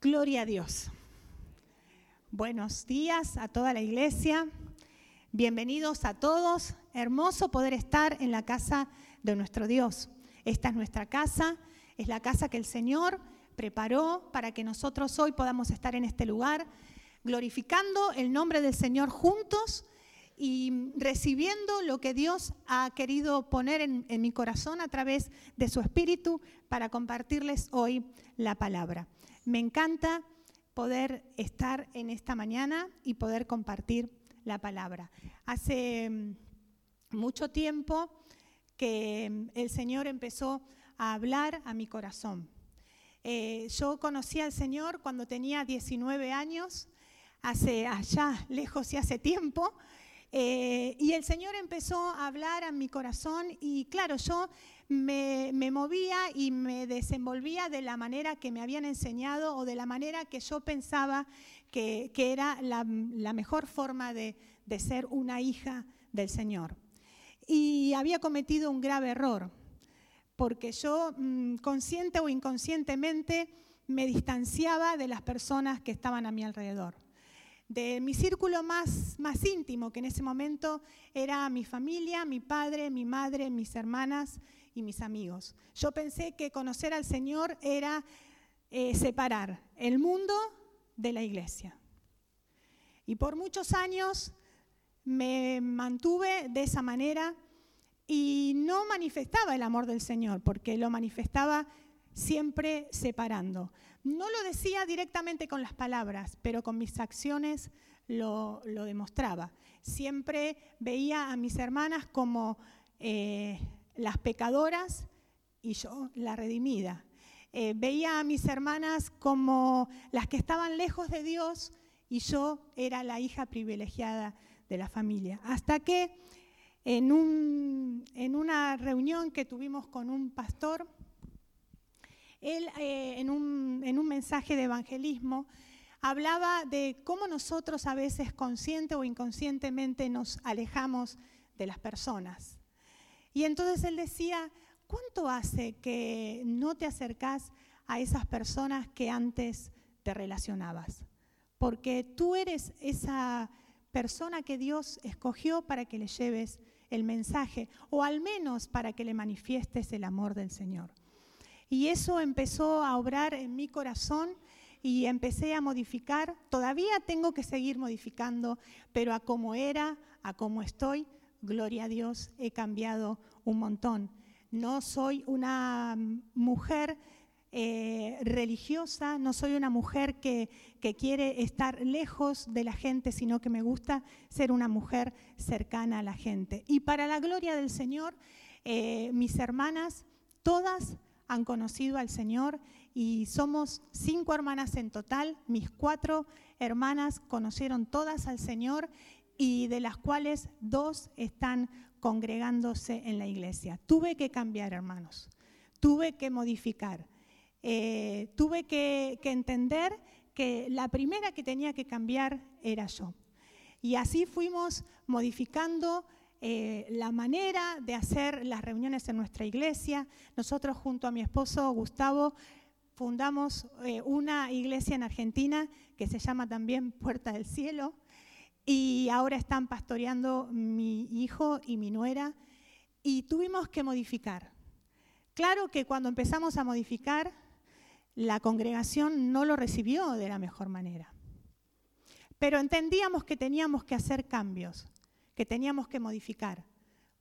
Gloria a Dios. Buenos días a toda la iglesia. Bienvenidos a todos. Hermoso poder estar en la casa de nuestro Dios. Esta es nuestra casa, es la casa que el Señor preparó para que nosotros hoy podamos estar en este lugar, glorificando el nombre del Señor juntos y recibiendo lo que Dios ha querido poner en, mi corazón a través de su Espíritu para compartirles hoy la palabra. Me encanta poder estar en esta mañana y poder compartir la palabra. Hace mm, mucho tiempo que mm, el Señor empezó a hablar a mi corazón. Eh, yo conocí al Señor cuando tenía 19 años, hace allá, lejos y hace tiempo, eh, y el Señor empezó a hablar a mi corazón y claro, yo me, movía y me desenvolvía de la manera que me habían enseñado o de la manera que yo pensaba que, era la, mejor forma de, ser una hija del Señor. Y había cometido un grave error, porque yo, mm, consciente o inconscientemente, me distanciaba de las personas que estaban a mi alrededor. De mi círculo más, más íntimo, que en ese momento era mi familia, mi padre, mi madre, mis hermanas y mis amigos. Yo pensé que conocer al Señor era eh, separar el mundo de la iglesia. Y por muchos años me mantuve de esa manera y no manifestaba el amor del Señor, porque lo manifestaba siempre separando. No lo decía directamente con las palabras, pero con mis acciones lo, demostraba. Siempre veía a mis hermanas como eh, las pecadoras y yo la redimida. Eh, veía a mis hermanas como las que estaban lejos de Dios y yo era la hija privilegiada de la familia. Hasta que en, una reunión que tuvimos con un pastor, él eh, en, un, en un mensaje de evangelismo hablaba de cómo nosotros a veces consciente o inconscientemente nos alejamos de las personas. Y entonces él decía, ¿cuánto hace que no te acercas a esas personas que antes te relacionabas? Porque tú eres esa persona que Dios escogió para que le lleves el mensaje, o al menos para que le manifiestes el amor del Señor. Y eso empezó a obrar en mi corazón y empecé a modificar. Todavía tengo que seguir modificando, pero a como era, a como estoy, gloria a Dios, he cambiado un montón. No soy una mujer eh, religiosa, no soy una mujer que, quiere estar lejos de la gente, sino que me gusta ser una mujer cercana a la gente. Y para la gloria del Señor, eh, mis hermanas, todas han conocido al Señor y somos cinco hermanas en total. Mis cuatro hermanas conocieron todas al Señor y de las cuales dos están congregándose en la iglesia. Tuve que cambiar, hermanos, tuve que modificar, eh, tuve que, entender que la primera que tenía que cambiar era yo. Y así fuimos modificando eh, la manera de hacer las reuniones en nuestra iglesia. Nosotros junto a mi esposo Gustavo fundamos eh, una iglesia en Argentina que se llama también Puerta del Cielo y ahora están pastoreando mi hijo y mi nuera y tuvimos que modificar. Claro que cuando empezamos a modificar, la congregación no lo recibió de la mejor manera. Pero entendíamos que teníamos que hacer cambios, que teníamos que modificar,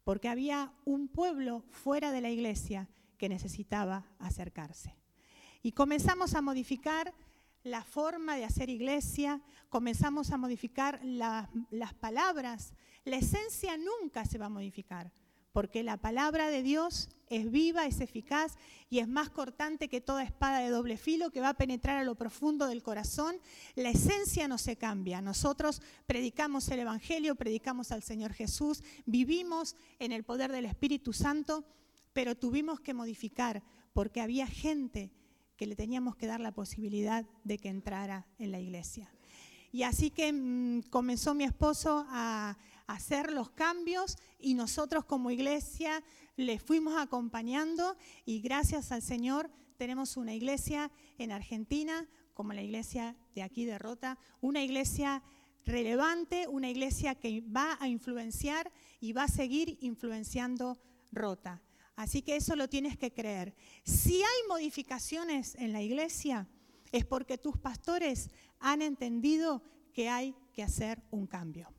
porque había un pueblo fuera de la iglesia que necesitaba acercarse. Y comenzamos a modificar la forma de hacer iglesia, comenzamos a modificar las palabras. La esencia nunca se va a modificar, porque la palabra de Dios es viva, es eficaz y es más cortante que toda espada de doble filo que va a penetrar a lo profundo del corazón. La esencia no se cambia. Nosotros predicamos el Evangelio, predicamos al Señor Jesús, vivimos en el poder del Espíritu Santo, pero tuvimos que modificar porque había gente que le teníamos que dar la posibilidad de que entrara en la iglesia. Y así que mm, comenzó mi esposo a, hacer los cambios y nosotros como iglesia le fuimos acompañando y gracias al Señor tenemos una iglesia en Argentina como la iglesia de aquí de Rota, una iglesia relevante, una iglesia que va a influenciar y va a seguir influenciando Rota. Así que eso lo tienes que creer. Si hay modificaciones en la iglesia, es porque tus pastores han entendido que hay que hacer un cambio.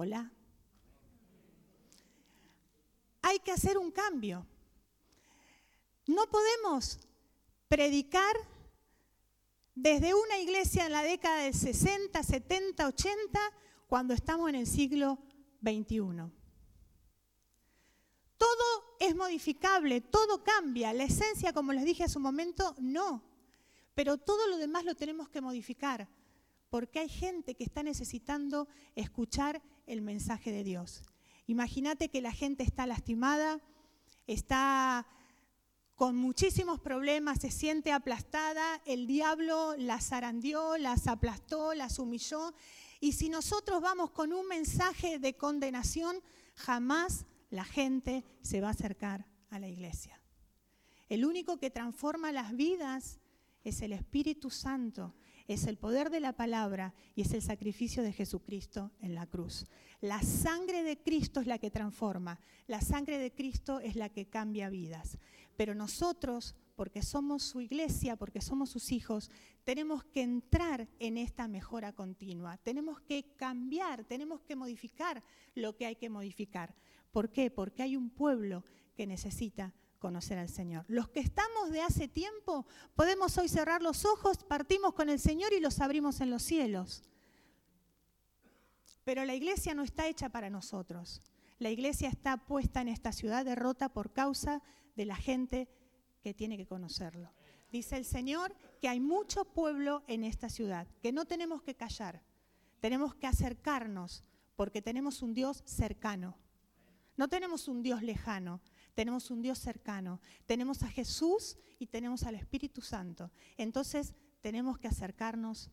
Hola. Hay que hacer un cambio. No podemos predicar desde una iglesia en la década del 60, 70, 80, cuando estamos en el siglo XXI. Todo es modificable, todo cambia. La esencia, como les dije hace un momento, no. Pero todo lo demás lo tenemos que modificar, porque hay gente que está necesitando escuchar el mensaje de Dios. Imagínate que la gente está lastimada, está con muchísimos problemas, se siente aplastada, el diablo las zarandeó, las aplastó, las humilló. Y si nosotros vamos con un mensaje de condenación, jamás la gente se va a acercar a la iglesia. El único que transforma las vidas es el Espíritu Santo, es el poder de la palabra y es el sacrificio de Jesucristo en la cruz. La sangre de Cristo es la que transforma, la sangre de Cristo es la que cambia vidas. Pero nosotros, porque somos su iglesia, porque somos sus hijos, tenemos que entrar en esta mejora continua. Tenemos que cambiar, tenemos que modificar lo que hay que modificar. ¿Por qué? Porque hay un pueblo que necesita conocer al Señor. Los que estamos de hace tiempo, podemos hoy cerrar los ojos, partimos con el Señor y los abrimos en los cielos. Pero la iglesia no está hecha para nosotros. La iglesia está puesta en esta ciudad derrota por causa de la gente que tiene que conocerlo. Dice el Señor que hay mucho pueblo en esta ciudad, que no tenemos que callar, tenemos que acercarnos, porque tenemos un Dios cercano. No tenemos un Dios lejano, tenemos un Dios cercano. Tenemos a Jesús y tenemos al Espíritu Santo. Entonces tenemos que acercarnos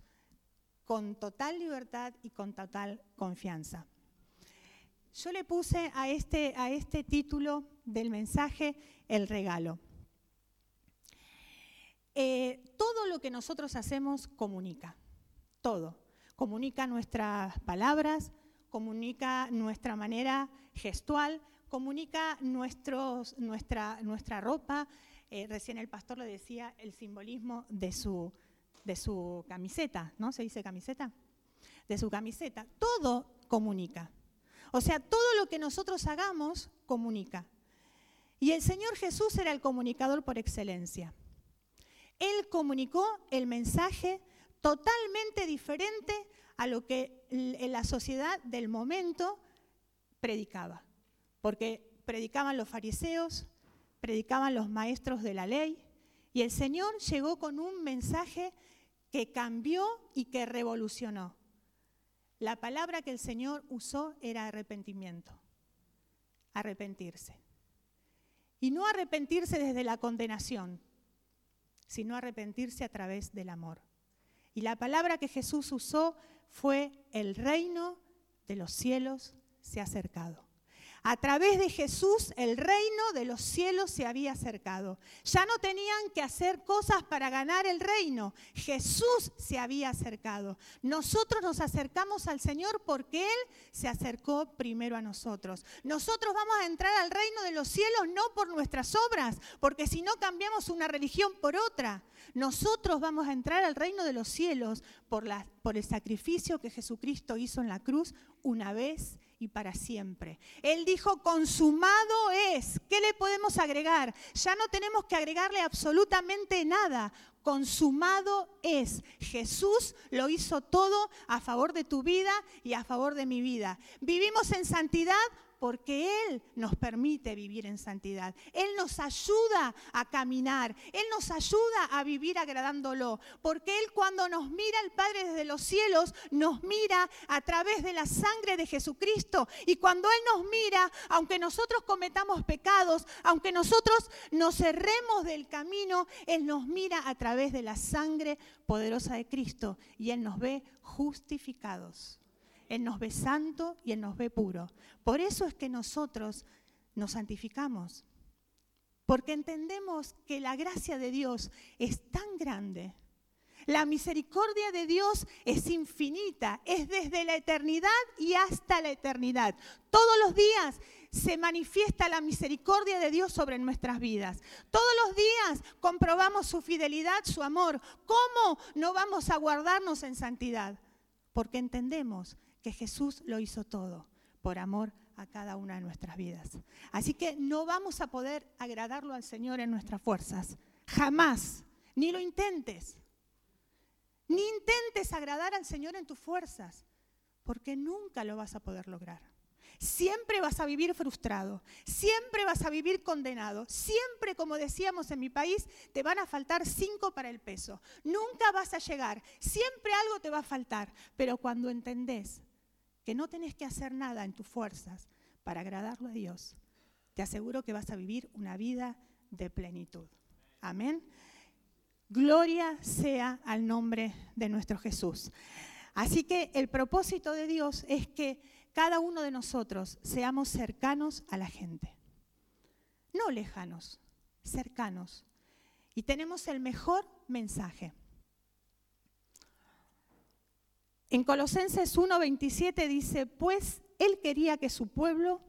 con total libertad y con total confianza. Yo le puse a este, a este título del mensaje el regalo. Eh, todo lo que nosotros hacemos comunica, todo. Comunica nuestras palabras, comunica nuestra manera gestual, comunica nuestra, nuestra ropa. Eh, recién el pastor le decía el simbolismo de su, de su camiseta, ¿no? ¿Se dice camiseta? De su camiseta. Todo comunica. O sea, todo lo que nosotros hagamos comunica. Y el Señor Jesús era el comunicador por excelencia. Él comunicó el mensaje totalmente diferente a lo que la sociedad del momento predicaba. Porque predicaban los fariseos, predicaban los maestros de la ley, y el Señor llegó con un mensaje que cambió y que revolucionó. La palabra que el Señor usó era arrepentimiento, arrepentirse. Y no arrepentirse desde la condenación, sino arrepentirse a través del amor. Y la palabra que Jesús usó fue el reino de los cielos se ha acercado. A través de Jesús el reino de los cielos se había acercado. Ya no tenían que hacer cosas para ganar el reino. Jesús se había acercado. Nosotros nos acercamos al Señor porque Él se acercó primero a nosotros. Nosotros vamos a entrar al reino de los cielos no por nuestras obras, porque si no cambiamos una religión por otra. Nosotros vamos a entrar al reino de los cielos por, el sacrificio que Jesucristo hizo en la cruz una vez y para siempre. Él dijo, consumado es. ¿Qué le podemos agregar? Ya no tenemos que agregarle absolutamente nada. Consumado es. Jesús lo hizo todo a favor de tu vida y a favor de mi vida. Vivimos en santidad porque Él nos permite vivir en santidad. Él nos ayuda a caminar, Él nos ayuda a vivir agradándolo, porque Él cuando nos mira el Padre desde los cielos, nos mira a través de la sangre de Jesucristo. Y cuando Él nos mira, aunque nosotros cometamos pecados, aunque nosotros nos cerremos del camino, Él nos mira a través de la sangre poderosa de Cristo y Él nos ve justificados. Él nos ve santo y Él nos ve puro. Por eso es que nosotros nos santificamos. porque entendemos que la gracia de Dios es tan grande. La misericordia de Dios es infinita, es desde la eternidad y hasta la eternidad. Todos los días se manifiesta la misericordia de Dios sobre nuestras vidas. Todos los días comprobamos su fidelidad, su amor. ¿Cómo no vamos a guardarnos en santidad? Porque entendemos que Jesús lo hizo todo por amor a cada una de nuestras vidas. Así que no vamos a poder agradarlo al Señor en nuestras fuerzas. Jamás. Ni lo intentes. Ni intentes agradar al Señor en tus fuerzas, porque nunca lo vas a poder lograr. Siempre vas a vivir frustrado, siempre vas a vivir condenado, siempre, como decíamos en mi país, te van a faltar cinco para el peso. Nunca vas a llegar, siempre algo te va a faltar, pero cuando entendés que no tenés que hacer nada en tus fuerzas para agradarlo a Dios, te aseguro que vas a vivir una vida de plenitud. Amén. Gloria sea al nombre de nuestro Jesús. Así que el propósito de Dios es que cada uno de nosotros seamos cercanos a la gente. No lejanos, cercanos. Y tenemos el mejor mensaje. En Colosenses 1:27 dice, pues Él quería que su pueblo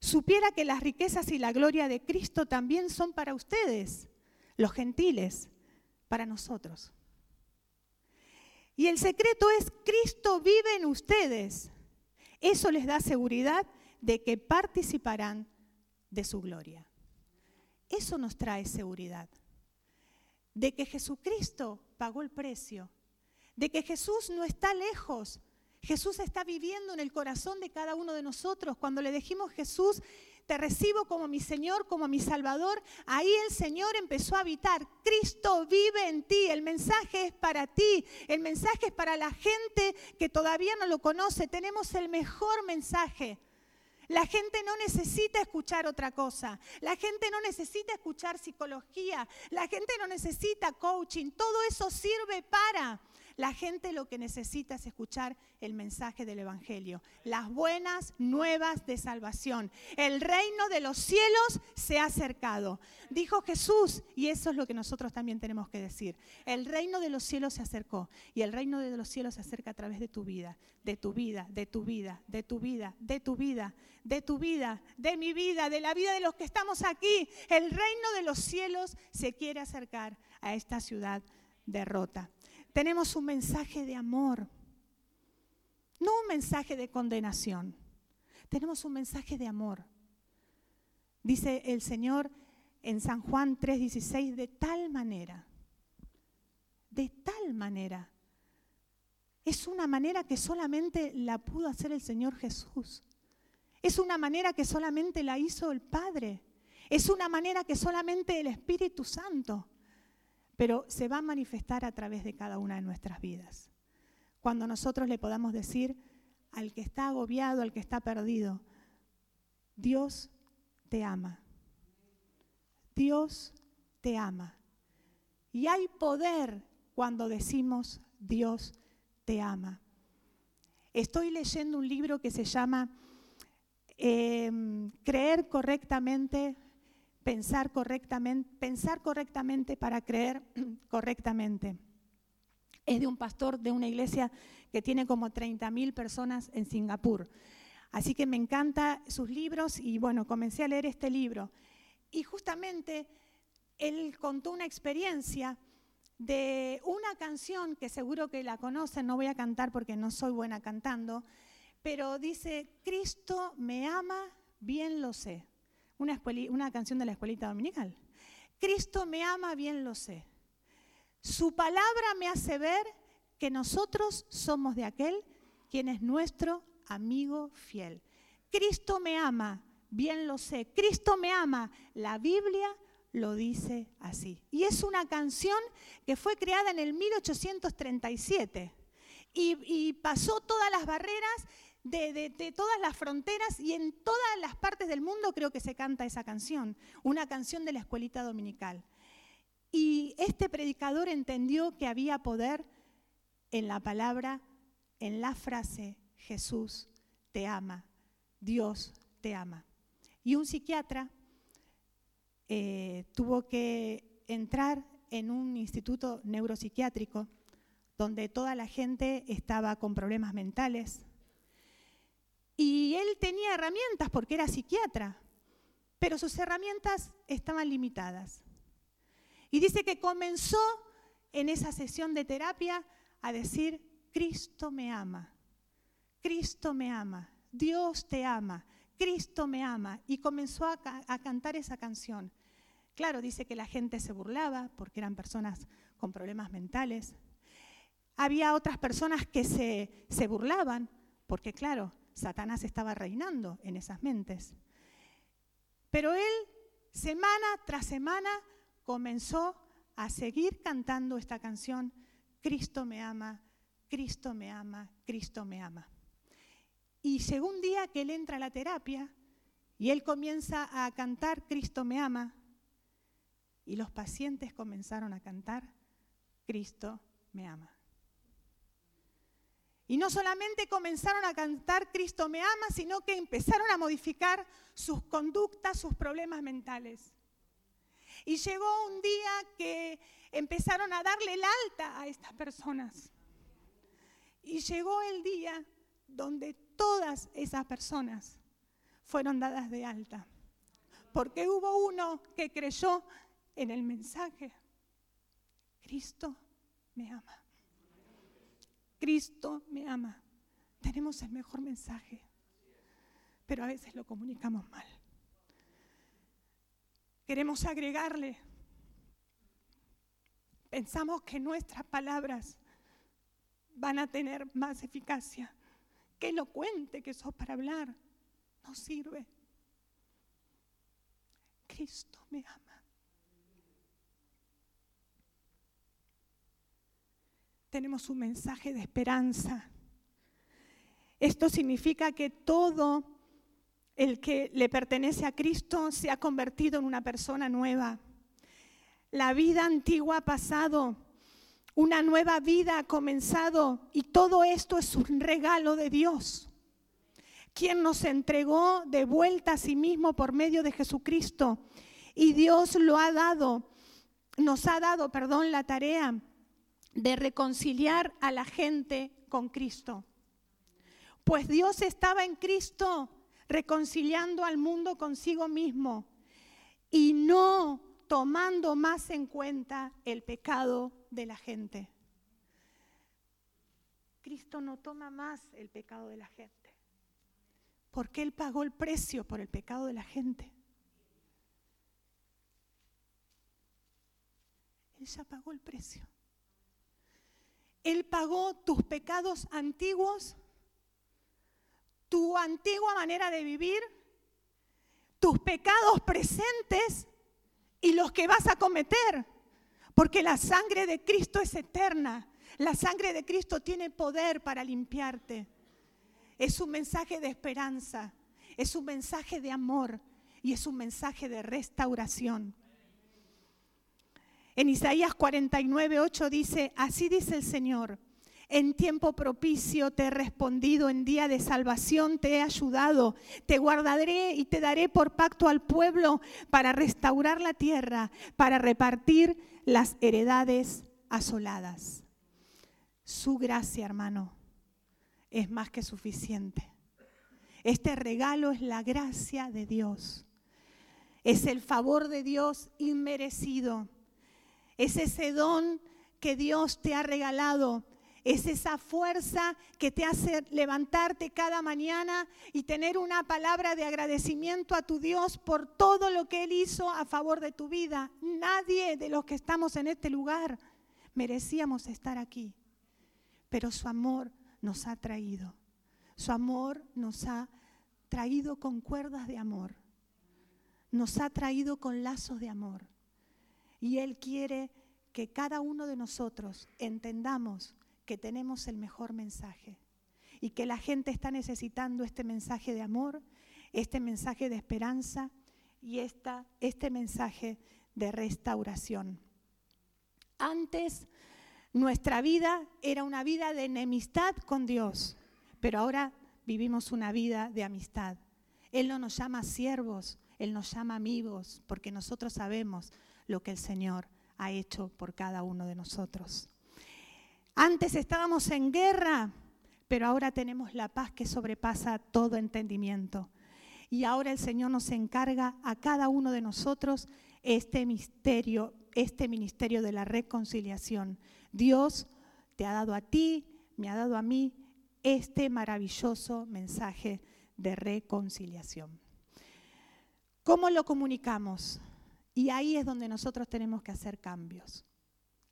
supiera que las riquezas y la gloria de Cristo también son para ustedes, los gentiles, para nosotros. Y el secreto es, Cristo vive en ustedes. Eso les da seguridad de que participarán de su gloria. Eso nos trae seguridad. De que Jesucristo pagó el precio. De que Jesús no está lejos. Jesús está viviendo en el corazón de cada uno de nosotros. Cuando le dijimos Jesús, te recibo como mi Señor, como mi Salvador, ahí el Señor empezó a habitar. Cristo vive en ti, el mensaje es para ti, el mensaje es para la gente que todavía no lo conoce. Tenemos el mejor mensaje. La gente no necesita escuchar otra cosa. La gente no necesita escuchar psicología. La gente no necesita coaching. Todo eso sirve para la gente lo que necesita es escuchar el mensaje del Evangelio, las buenas nuevas de salvación. El reino de los cielos se ha acercado. Dijo Jesús, y eso es lo que nosotros también tenemos que decir. El reino de los cielos se acercó y el reino de los cielos se acerca a través de tu vida, de tu vida, de tu vida, de tu vida, de tu vida, de tu vida, de mi vida, de la vida de los que estamos aquí. El reino de los cielos se quiere acercar a esta ciudad derrota tenemos un mensaje de amor, no un mensaje de condenación, tenemos un mensaje de amor. Dice el Señor en San Juan 3:16, de tal manera, de tal manera. Es una manera que solamente la pudo hacer el Señor Jesús. Es una manera que solamente la hizo el Padre. Es una manera que solamente el Espíritu Santo pero se va a manifestar a través de cada una de nuestras vidas. Cuando nosotros le podamos decir al que está agobiado, al que está perdido, Dios te ama. Dios te ama. Y hay poder cuando decimos Dios te ama. Estoy leyendo un libro que se llama em, Creer correctamente pensar correctamente, pensar correctamente para creer correctamente. Es de un pastor de una iglesia que tiene como 30.000 personas en Singapur. Así que me encanta sus libros y bueno, comencé a leer este libro. Y justamente él contó una experiencia de una canción que seguro que la conocen, no voy a cantar porque no soy buena cantando, pero dice, Cristo me ama, bien lo sé una, canción de la escuelita dominical. Cristo me ama, bien lo sé. Su palabra me hace ver que nosotros somos de aquel quien es nuestro amigo fiel. Cristo me ama, bien lo sé. Cristo me ama. La Biblia lo dice así. Y es una canción que fue creada en el 1837 y, y pasó todas las barreras de, todas las fronteras y en todas las partes del mundo creo que se canta esa canción, una canción de la escuelita dominical. Y este predicador entendió que había poder en la palabra, en la frase, Jesús te ama, Dios te ama. Y un psiquiatra eh, tuvo que entrar en un instituto neuropsiquiátrico donde toda la gente estaba con problemas mentales. Y él tenía herramientas porque era psiquiatra, pero sus herramientas estaban limitadas. Y dice que comenzó en esa sesión de terapia a decir, Cristo me ama, Cristo me ama, Dios te ama, Cristo me ama. Y comenzó a, cantar esa canción. Claro, dice que la gente se burlaba porque eran personas con problemas mentales. Había otras personas que se, se burlaban porque, claro, Satanás estaba reinando en esas mentes. Pero él, semana tras semana, comenzó a seguir cantando esta canción, Cristo me ama, Cristo me ama, Cristo me ama. Y llegó un día que él entra a la terapia y él comienza a cantar Cristo me ama, y los pacientes comenzaron a cantar, Cristo me ama. Y no solamente comenzaron a cantar Cristo me ama, sino que empezaron a modificar sus conductas, sus problemas mentales. Y llegó un día que empezaron a darle el alta a estas personas. Y llegó el día donde todas esas personas fueron dadas de alta. Porque hubo uno que creyó en el mensaje, Cristo me ama. Cristo me ama. Tenemos el mejor mensaje, pero a veces lo comunicamos mal. Queremos agregarle. Pensamos que nuestras palabras van a tener más eficacia. Qué elocuente que sos para hablar. No sirve. Cristo me ama. Tenemos un mensaje de esperanza. Esto significa que todo el que le pertenece a Cristo se ha convertido en una persona nueva. La vida antigua ha pasado, una nueva vida ha comenzado y todo esto es un regalo de Dios, quien nos entregó de vuelta a sí mismo por medio de Jesucristo. Y Dios lo ha dado, nos ha dado, perdón, la tarea de reconciliar a la gente con Cristo. Pues Dios estaba en Cristo reconciliando al mundo consigo mismo y no tomando más en cuenta el pecado de la gente. Cristo no toma más el pecado de la gente, porque Él pagó el precio por el pecado de la gente. Él ya pagó el precio. Él pagó tus pecados antiguos, tu antigua manera de vivir, tus pecados presentes y los que vas a cometer. Porque la sangre de Cristo es eterna. La sangre de Cristo tiene poder para limpiarte. Es un mensaje de esperanza, es un mensaje de amor y es un mensaje de restauración. En Isaías 49, 8 dice, así dice el Señor, en tiempo propicio te he respondido, en día de salvación te he ayudado, te guardaré y te daré por pacto al pueblo para restaurar la tierra, para repartir las heredades asoladas. Su gracia, hermano, es más que suficiente. Este regalo es la gracia de Dios. Es el favor de Dios inmerecido es ese don que Dios te ha regalado. Es esa fuerza que te hace levantarte cada mañana y tener una palabra de agradecimiento a tu Dios por todo lo que Él hizo a favor de tu vida. Nadie de los que estamos en este lugar merecíamos estar aquí, pero su amor nos ha traído. Su amor nos ha traído con cuerdas de amor. Nos ha traído con lazos de amor. Y Él quiere que cada uno de nosotros entendamos que tenemos el mejor mensaje y que la gente está necesitando este mensaje de amor, este mensaje de esperanza y esta, este mensaje de restauración. Antes nuestra vida era una vida de enemistad con Dios, pero ahora vivimos una vida de amistad. Él no nos llama siervos, Él nos llama amigos porque nosotros sabemos lo que el Señor ha hecho por cada uno de nosotros. Antes estábamos en guerra, pero ahora tenemos la paz que sobrepasa todo entendimiento. Y ahora el Señor nos encarga a cada uno de nosotros este misterio, este ministerio de la reconciliación. Dios te ha dado a ti, me ha dado a mí este maravilloso mensaje de reconciliación. ¿Cómo lo comunicamos? Y ahí es donde nosotros tenemos que hacer cambios.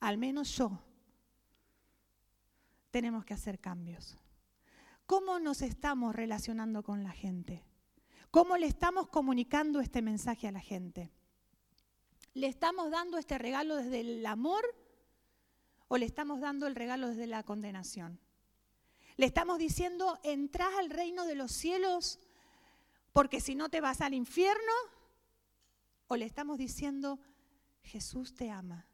Al menos yo. Tenemos que hacer cambios. ¿Cómo nos estamos relacionando con la gente? ¿Cómo le estamos comunicando este mensaje a la gente? ¿Le estamos dando este regalo desde el amor o le estamos dando el regalo desde la condenación? ¿Le estamos diciendo, entras al reino de los cielos porque si no te vas al infierno? ¿O le estamos diciendo, Jesús te ama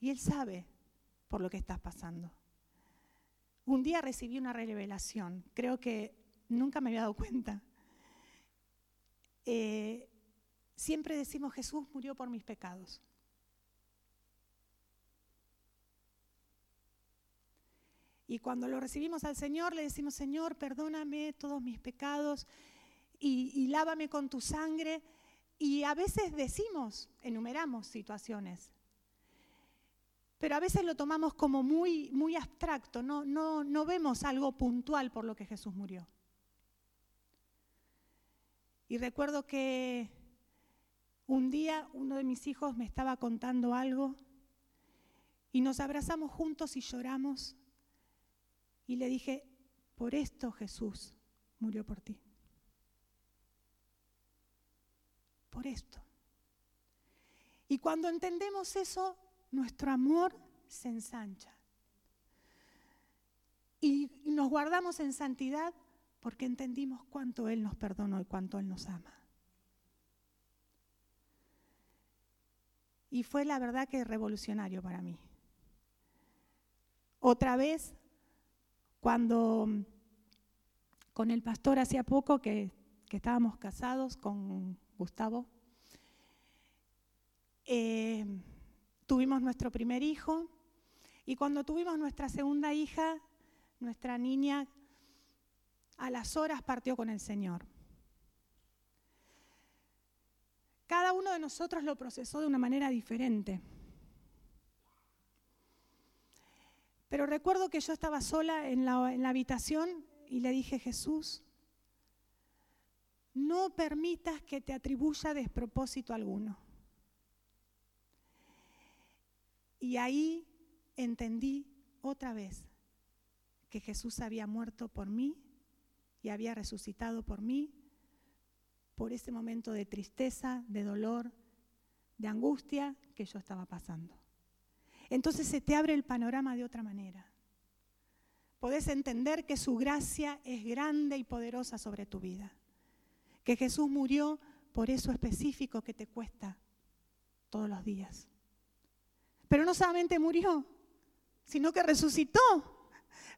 y Él sabe por lo que estás pasando? Un día recibí una revelación, creo que nunca me había dado cuenta. Eh, siempre decimos Jesús murió por mis pecados. Y cuando lo recibimos al Señor, le decimos, Señor, perdóname todos mis pecados y, lávame con tu sangre. Y a veces decimos, enumeramos situaciones, pero a veces lo tomamos como muy, muy abstracto, no, no, no vemos algo puntual por lo que Jesús murió. Y recuerdo que un día uno de mis hijos me estaba contando algo y nos abrazamos juntos y lloramos y le dije, por esto Jesús murió por ti. Por esto. Y cuando entendemos eso, nuestro amor se ensancha. Y nos guardamos en santidad porque entendimos cuánto Él nos perdonó y cuánto Él nos ama. Y fue la verdad que revolucionario para mí. Otra vez cuando con el pastor hacía poco que, estábamos casados con Gustavo, eh, tuvimos nuestro primer hijo y cuando tuvimos nuestra segunda hija, nuestra niña, a las horas partió con el Señor. Cada uno de nosotros lo procesó de una manera diferente. Pero recuerdo que yo estaba sola en la, habitación y le dije, Jesús, no permitas que te atribuya despropósito alguno. Y ahí entendí otra vez que Jesús había muerto por mí y había resucitado por mí, por ese momento de tristeza, de dolor, de angustia que yo estaba pasando entonces se te abre el panorama de otra manera. Podés entender que su gracia es grande y poderosa sobre tu vida. Que Jesús murió por eso específico que te cuesta todos los días. Pero no solamente murió, sino que resucitó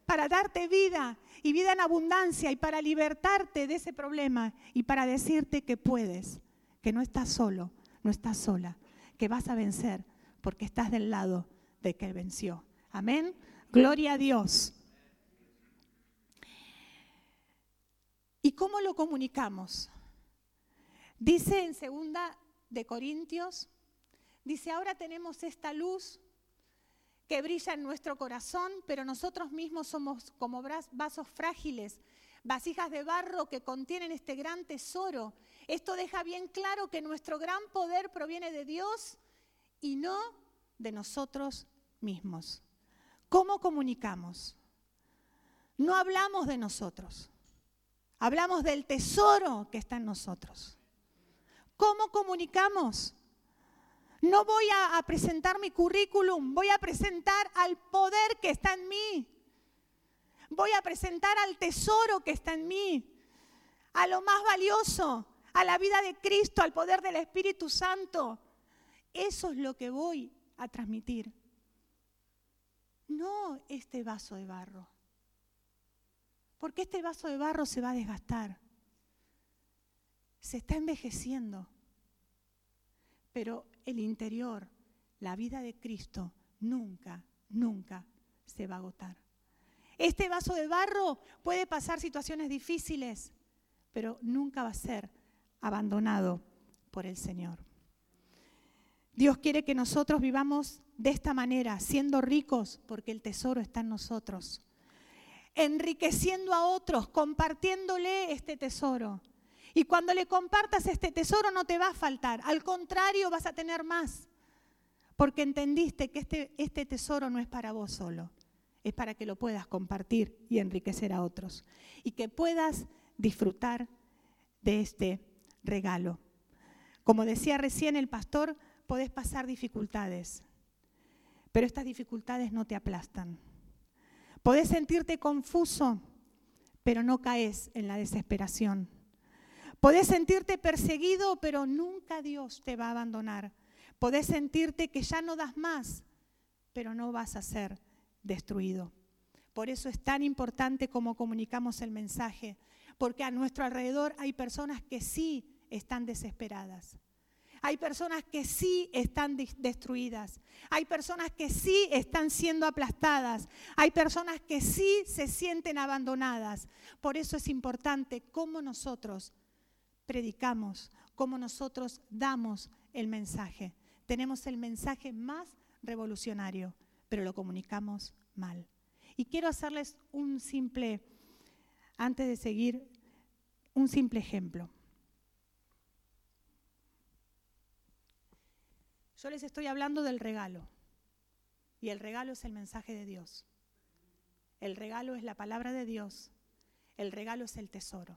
para darte vida y vida en abundancia y para libertarte de ese problema y para decirte que puedes, que no estás solo, no estás sola, que vas a vencer porque estás del lado de que venció. Amén. Gloria a Dios. ¿Y cómo lo comunicamos? Dice en segunda de Corintios, dice, ahora tenemos esta luz que brilla en nuestro corazón, pero nosotros mismos somos como vasos frágiles, vasijas de barro que contienen este gran tesoro. Esto deja bien claro que nuestro gran poder proviene de Dios y no de nosotros mismos. ¿Cómo comunicamos? No hablamos de nosotros, hablamos del tesoro que está en nosotros. ¿Cómo comunicamos? No voy a, presentar mi currículum, voy a presentar al poder que está en mí. Voy a presentar al tesoro que está en mí, a lo más valioso, a la vida de Cristo, al poder del Espíritu Santo. Eso es lo que voy a transmitir. No este vaso de barro. Porque este vaso de barro se va a desgastar. Se está envejeciendo, pero el interior, la vida de Cristo, nunca, nunca se va a agotar. Este vaso de barro puede pasar situaciones difíciles, pero nunca va a ser abandonado por el Señor. Dios quiere que nosotros vivamos de esta manera, siendo ricos, porque el tesoro está en nosotros. Enriqueciendo a otros, compartiéndole este tesoro. Y cuando le compartas este tesoro no te va a faltar, al contrario vas a tener más, porque entendiste que este, este tesoro no es para vos solo, es para que lo puedas compartir y enriquecer a otros. Y que puedas disfrutar de este regalo. Como decía recién el pastor, podés pasar dificultades, pero estas dificultades no te aplastan. Podés sentirte confuso, pero no caes en la desesperación. Podés sentirte perseguido, pero nunca Dios te va a abandonar. Podés sentirte que ya no das más, pero no vas a ser destruido. Por eso es tan importante cómo comunicamos el mensaje, porque a nuestro alrededor hay personas que sí están desesperadas. Hay personas que sí están destruidas. Hay personas que sí están siendo aplastadas. Hay personas que sí se sienten abandonadas. Por eso es importante cómo nosotros predicamos, cómo nosotros damos el mensaje. Tenemos el mensaje más revolucionario, pero lo comunicamos mal. Y quiero hacerles un simple, antes de seguir, un simple ejemplo. Yo les estoy hablando del regalo. Y el regalo es el mensaje de Dios. El regalo es la palabra de Dios. El regalo es el tesoro.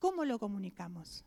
¿Cómo lo comunicamos?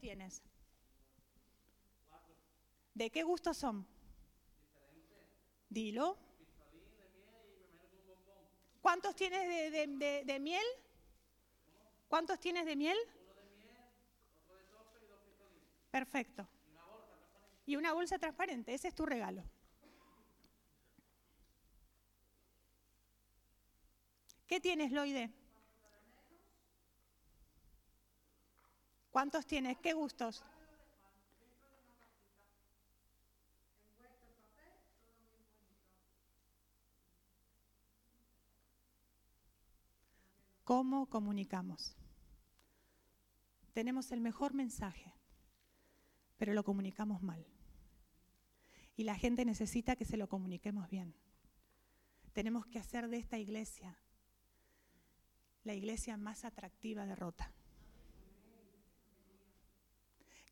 Tienes? ¿De qué gusto son? Dilo. ¿Cuántos tienes de, miel? ¿Cuántos tienes de miel? Perfecto. Y una bolsa transparente. Ese es tu regalo. ¿Qué tienes, Loide? ¿Cuántos tienes? ¿Qué gustos? ¿Cómo comunicamos? Tenemos el mejor mensaje, pero lo comunicamos mal. Y la gente necesita que se lo comuniquemos bien. Tenemos que hacer de esta iglesia la iglesia más atractiva de Rota.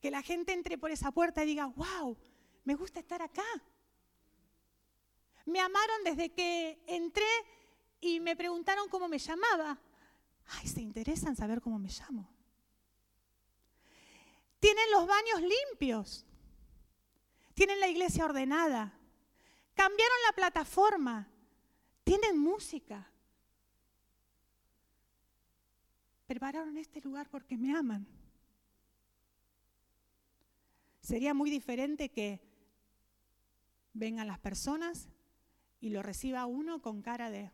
Que la gente entre por esa puerta y diga, wow, me gusta estar acá. Me amaron desde que entré y me preguntaron cómo me llamaba. Ay, se interesan saber cómo me llamo. Tienen los baños limpios. Tienen la iglesia ordenada. Cambiaron la plataforma. Tienen música. Prepararon este lugar porque me aman. Sería muy diferente que vengan las personas y lo reciba uno con cara de...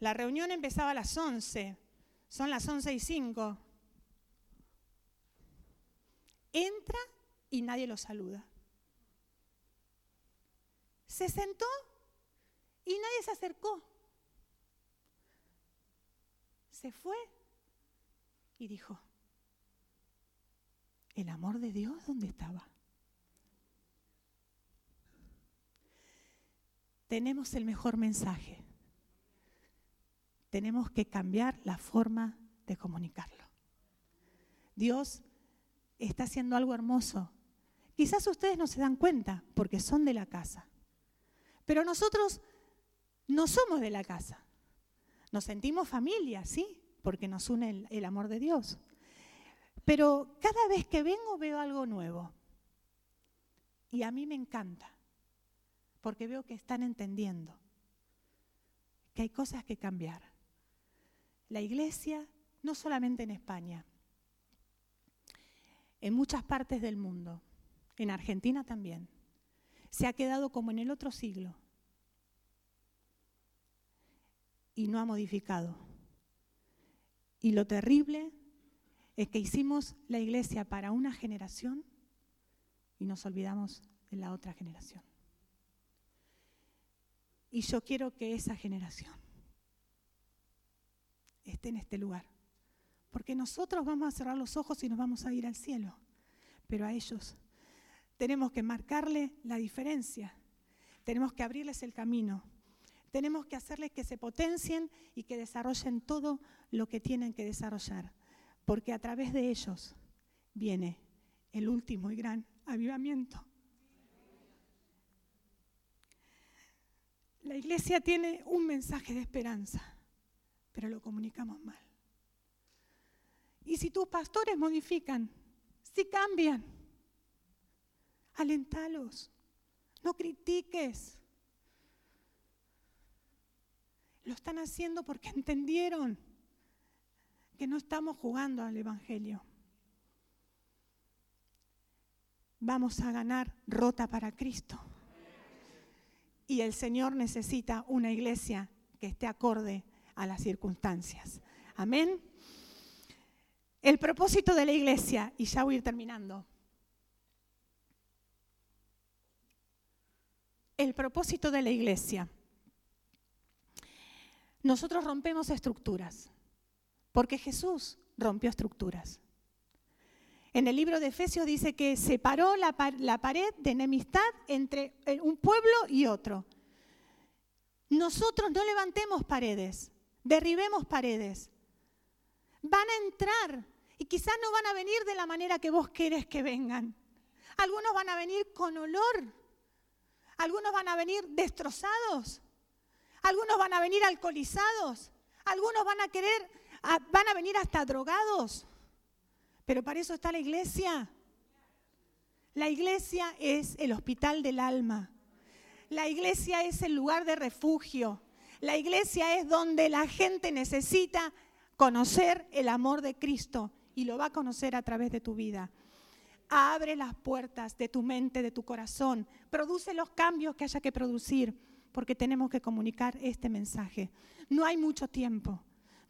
La reunión empezaba a las 11, son las 11 y 5. Entra y nadie lo saluda. Se sentó y nadie se acercó. Se fue y dijo, ¿El amor de Dios dónde estaba? Tenemos el mejor mensaje. Tenemos que cambiar la forma de comunicarlo. Dios está haciendo algo hermoso. Quizás ustedes no se dan cuenta porque son de la casa. Pero nosotros no somos de la casa. Nos sentimos familia, sí, porque nos une el, el amor de Dios. Pero cada vez que vengo veo algo nuevo. Y a mí me encanta, porque veo que están entendiendo que hay cosas que cambiar. La iglesia, no solamente en España, en muchas partes del mundo, en Argentina también, se ha quedado como en el otro siglo y no ha modificado. Y lo terrible es que hicimos la iglesia para una generación y nos olvidamos de la otra generación. Y yo quiero que esa generación esté en este lugar. Porque nosotros vamos a cerrar los ojos y nos vamos a ir al cielo. Pero a ellos tenemos que marcarle la diferencia. Tenemos que abrirles el camino. Tenemos que hacerles que se potencien y que desarrollen todo lo que tienen que desarrollar. Porque a través de ellos viene el último y gran avivamiento. La iglesia tiene un mensaje de esperanza, pero lo comunicamos mal. Y si tus pastores modifican, si cambian, alentalos, no critiques. Lo están haciendo porque entendieron que no estamos jugando al Evangelio. Vamos a ganar rota para Cristo. Y el Señor necesita una iglesia que esté acorde a las circunstancias. Amén. El propósito de la iglesia, y ya voy a ir terminando. El propósito de la iglesia. Nosotros rompemos estructuras, porque Jesús rompió estructuras. En el libro de Efesios dice que separó la, pared de enemistad entre un pueblo y otro. Nosotros no levantemos paredes, derribemos paredes. Van a entrar y quizás no van a venir de la manera que vos querés que vengan. Algunos van a venir con olor, algunos van a venir destrozados, algunos van a venir alcoholizados, algunos van a querer, van a venir hasta drogados. Pero para eso está la iglesia. La iglesia es el hospital del alma. La iglesia es el lugar de refugio. La iglesia es donde la gente necesita conocer el amor de Cristo y lo va a conocer a través de tu vida. Abre las puertas de tu mente, de tu corazón. Produce los cambios que haya que producir porque tenemos que comunicar este mensaje. No hay mucho tiempo,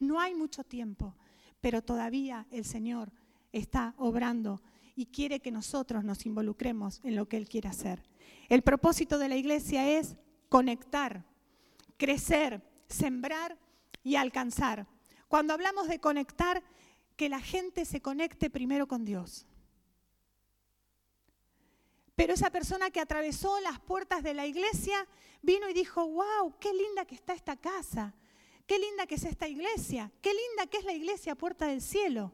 no hay mucho tiempo, pero todavía el Señor está obrando y quiere que nosotros nos involucremos en lo que Él quiere hacer. El propósito de la iglesia es conectar, crecer, sembrar y alcanzar. Cuando hablamos de conectar, que la gente se conecte primero con Dios. Pero esa persona que atravesó las puertas de la iglesia vino y dijo, wow, qué linda que está esta casa, qué linda que es esta iglesia, qué linda que es la iglesia puerta del cielo.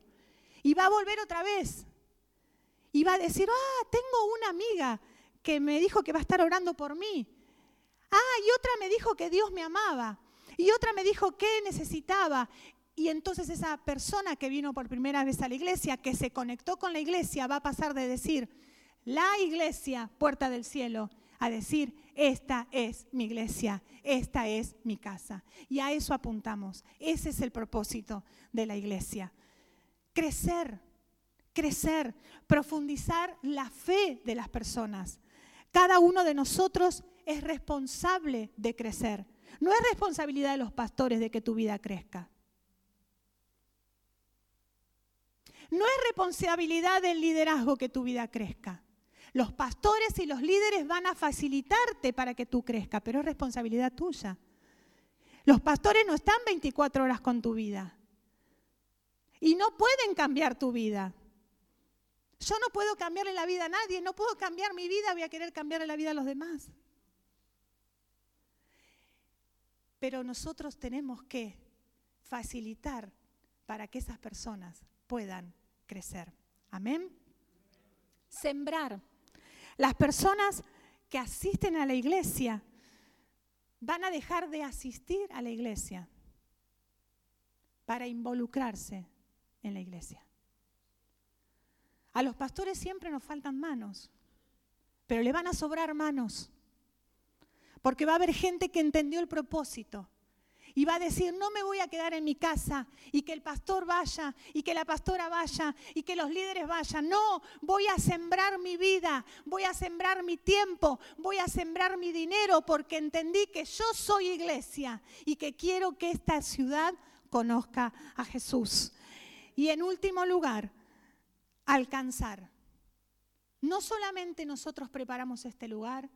Y va a volver otra vez. Y va a decir, ah, tengo una amiga que me dijo que va a estar orando por mí. Ah, y otra me dijo que Dios me amaba. Y otra me dijo que necesitaba. Y entonces esa persona que vino por primera vez a la iglesia, que se conectó con la iglesia, va a pasar de decir, la iglesia, puerta del cielo, a decir, esta es mi iglesia, esta es mi casa. Y a eso apuntamos. Ese es el propósito de la iglesia crecer, crecer, profundizar la fe de las personas. Cada uno de nosotros es responsable de crecer. No es responsabilidad de los pastores de que tu vida crezca. No es responsabilidad del liderazgo que tu vida crezca. Los pastores y los líderes van a facilitarte para que tú crezcas, pero es responsabilidad tuya. Los pastores no están 24 horas con tu vida. Y no pueden cambiar tu vida. Yo no puedo cambiarle la vida a nadie, no puedo cambiar mi vida, voy a querer cambiarle la vida a los demás. Pero nosotros tenemos que facilitar para que esas personas puedan crecer. Amén. Sembrar. Las personas que asisten a la iglesia van a dejar de asistir a la iglesia para involucrarse en la iglesia. A los pastores siempre nos faltan manos, pero le van a sobrar manos, porque va a haber gente que entendió el propósito y va a decir, no me voy a quedar en mi casa y que el pastor vaya y que la pastora vaya y que los líderes vayan. No, voy a sembrar mi vida, voy a sembrar mi tiempo, voy a sembrar mi dinero porque entendí que yo soy iglesia y que quiero que esta ciudad conozca a Jesús. Y en último lugar, alcanzar. No solamente nosotros preparamos este lugar,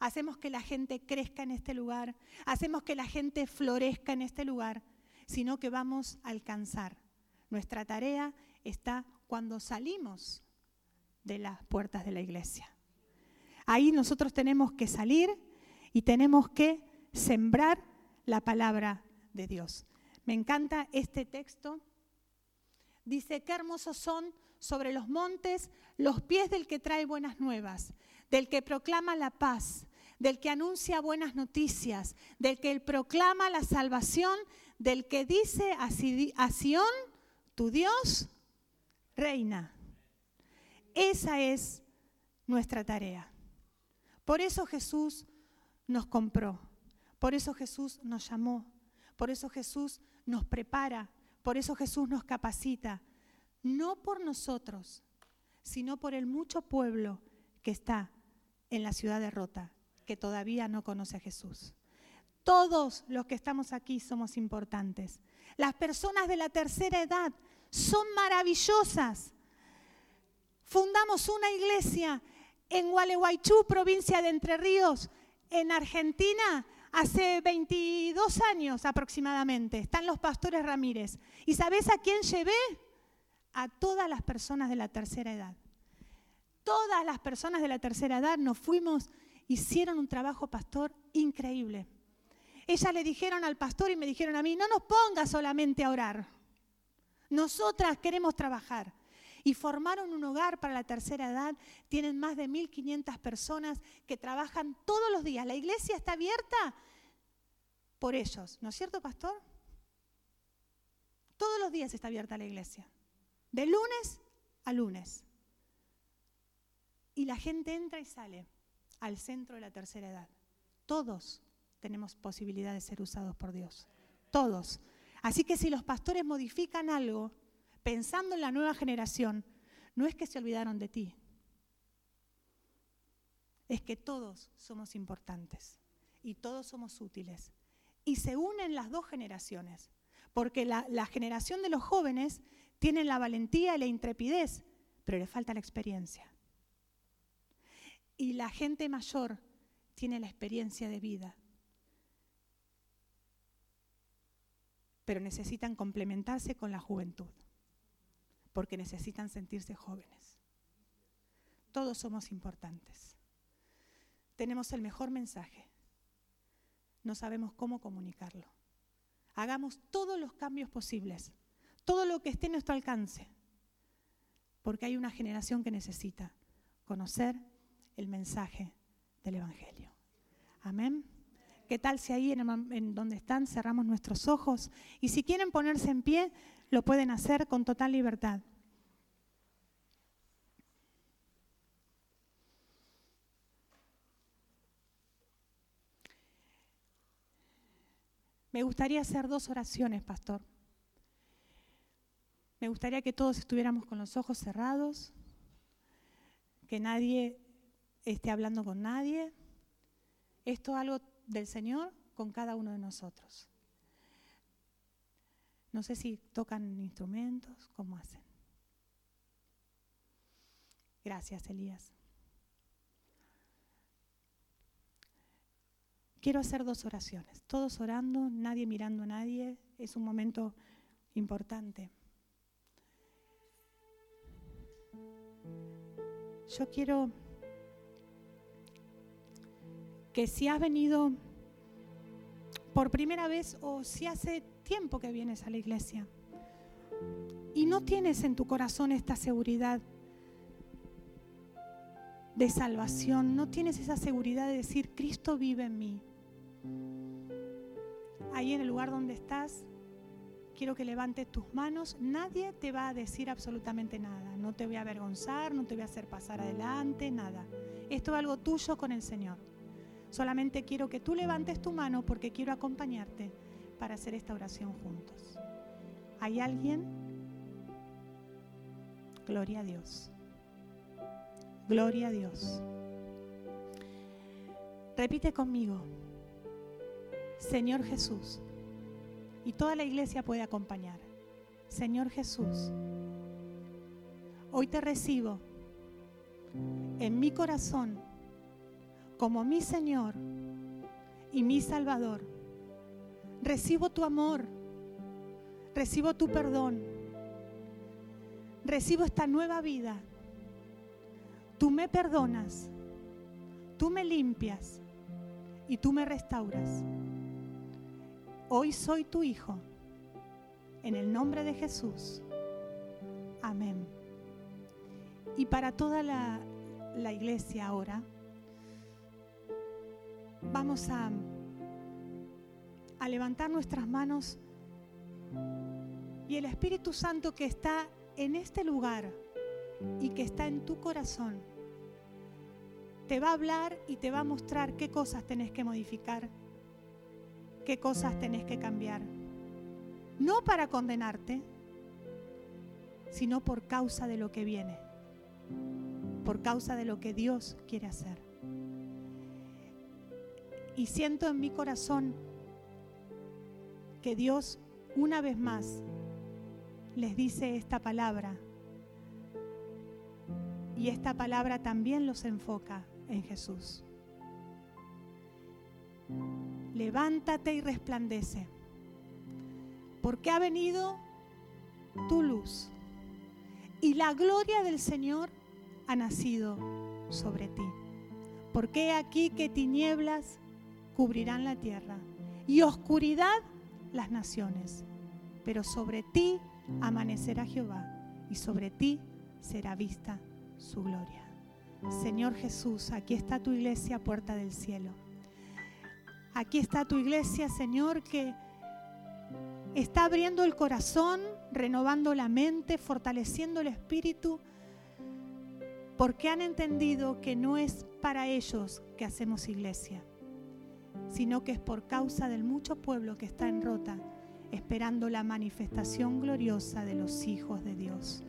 hacemos que la gente crezca en este lugar, hacemos que la gente florezca en este lugar, sino que vamos a alcanzar. Nuestra tarea está cuando salimos de las puertas de la iglesia. Ahí nosotros tenemos que salir y tenemos que sembrar la palabra de Dios. Me encanta este texto. Dice, qué hermosos son sobre los montes los pies del que trae buenas nuevas, del que proclama la paz, del que anuncia buenas noticias, del que proclama la salvación, del que dice a Sión, tu Dios reina. Esa es nuestra tarea. Por eso Jesús nos compró, por eso Jesús nos llamó, por eso Jesús nos prepara, por eso Jesús nos capacita, no por nosotros, sino por el mucho pueblo que está en la ciudad de Rota, que todavía no conoce a Jesús. Todos los que estamos aquí somos importantes. Las personas de la tercera edad son maravillosas. Fundamos una iglesia en Gualeguaychú, provincia de Entre Ríos, en Argentina, hace 22 años aproximadamente. Están los pastores Ramírez. ¿Y sabes a quién llevé? A todas las personas de la tercera edad. Todas las personas de la tercera edad nos fuimos hicieron un trabajo, pastor, increíble. Ellas le dijeron al pastor y me dijeron a mí, no nos ponga solamente a orar. Nosotras queremos trabajar. Y formaron un hogar para la tercera edad. Tienen más de 1.500 personas que trabajan todos los días. La iglesia está abierta por ellos. ¿No es cierto, pastor? Todos los días está abierta la iglesia. De lunes a lunes. Y la gente entra y sale al centro de la tercera edad. Todos tenemos posibilidad de ser usados por Dios. Todos. Así que si los pastores modifican algo, pensando en la nueva generación, no es que se olvidaron de ti, es que todos somos importantes y todos somos útiles. Y se unen las dos generaciones, porque la, generación de los jóvenes tiene la valentía y la intrepidez, pero le falta la experiencia. Y la gente mayor tiene la experiencia de vida. Pero necesitan complementarse con la juventud, porque necesitan sentirse jóvenes. Todos somos importantes. Tenemos el mejor mensaje. No sabemos cómo comunicarlo. Hagamos todos los cambios posibles, todo lo que esté en nuestro alcance, porque hay una generación que necesita conocer el mensaje del Evangelio. Amén. ¿Qué tal si ahí en, donde están cerramos nuestros ojos? Y si quieren ponerse en pie, lo pueden hacer con total libertad. Me gustaría hacer dos oraciones, pastor. Me gustaría que todos estuviéramos con los ojos cerrados, que nadie esté hablando con nadie. Esto es algo del Señor con cada uno de nosotros. No sé si tocan instrumentos, ¿cómo hacen? Gracias, Elías. Quiero hacer dos oraciones, todos orando, nadie mirando a nadie, es un momento importante. Yo quiero que si has venido por primera vez o si hace tiempo que vienes a la iglesia y no tienes en tu corazón esta seguridad de salvación, no tienes esa seguridad de decir, Cristo vive en mí, Ahí en el lugar donde estás, quiero que levantes tus manos. Nadie te va a decir absolutamente nada. No te voy a avergonzar, no te voy a hacer pasar adelante, nada. Esto es algo tuyo con el Señor. Solamente quiero que tú levantes tu mano porque quiero acompañarte para hacer esta oración juntos. ¿Hay alguien? Gloria a Dios. Gloria a Dios. Repite conmigo. Señor Jesús. Y toda la iglesia puede acompañar. Señor Jesús, hoy te recibo en mi corazón como mi Señor y mi Salvador. Recibo tu amor, recibo tu perdón, recibo esta nueva vida. Tú me perdonas, tú me limpias y tú me restauras. Hoy soy tu hijo. En el nombre de Jesús. Amén. Y para toda la, iglesia ahora, vamos a, a levantar nuestras manos y el Espíritu Santo que está en este lugar y que está en tu corazón, te va a hablar y te va a mostrar qué cosas tenés que modificar, qué cosas tenés que cambiar. No para condenarte, sino por causa de lo que viene, por causa de lo que Dios quiere hacer. Y siento en mi corazón que Dios una vez más les dice esta palabra. Y esta palabra también los enfoca en Jesús. Levántate y resplandece, porque ha venido tu luz y la gloria del Señor ha nacido sobre ti. Porque aquí que tinieblas cubrirán la tierra y oscuridad las naciones. Pero sobre ti amanecerá Jehová y sobre ti será vista su gloria. Señor Jesús, aquí está tu iglesia, puerta del cielo. Aquí está tu iglesia, Señor, que está abriendo el corazón, renovando la mente, fortaleciendo el espíritu, porque han entendido que no es para ellos que hacemos iglesia, sino que es por causa del mucho pueblo que está en rota, esperando la manifestación gloriosa de los hijos de Dios.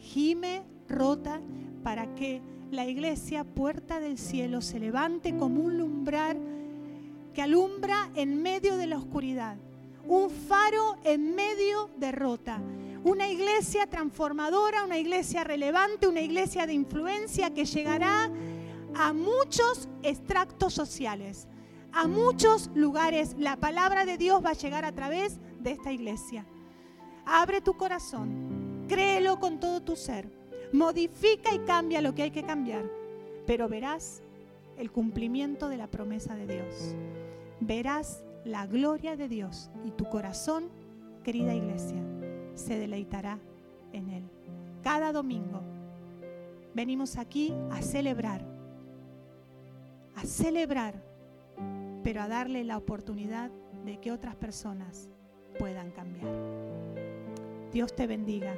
Gime rota para que la iglesia, puerta del cielo, se levante como un lumbrar que alumbra en medio de la oscuridad, un faro en medio de rota. Una iglesia transformadora, una iglesia relevante, una iglesia de influencia que llegará a muchos extractos sociales a muchos lugares. La palabra de Dios va a llegar a través de esta iglesia. Abre tu corazón, créelo con todo tu ser, modifica y cambia lo que hay que cambiar, pero verás el cumplimiento de la promesa de Dios. Verás la gloria de Dios y tu corazón, querida iglesia, se deleitará en Él. Cada domingo venimos aquí a celebrar, a celebrar pero a darle la oportunidad de que otras personas puedan cambiar. Dios te bendiga.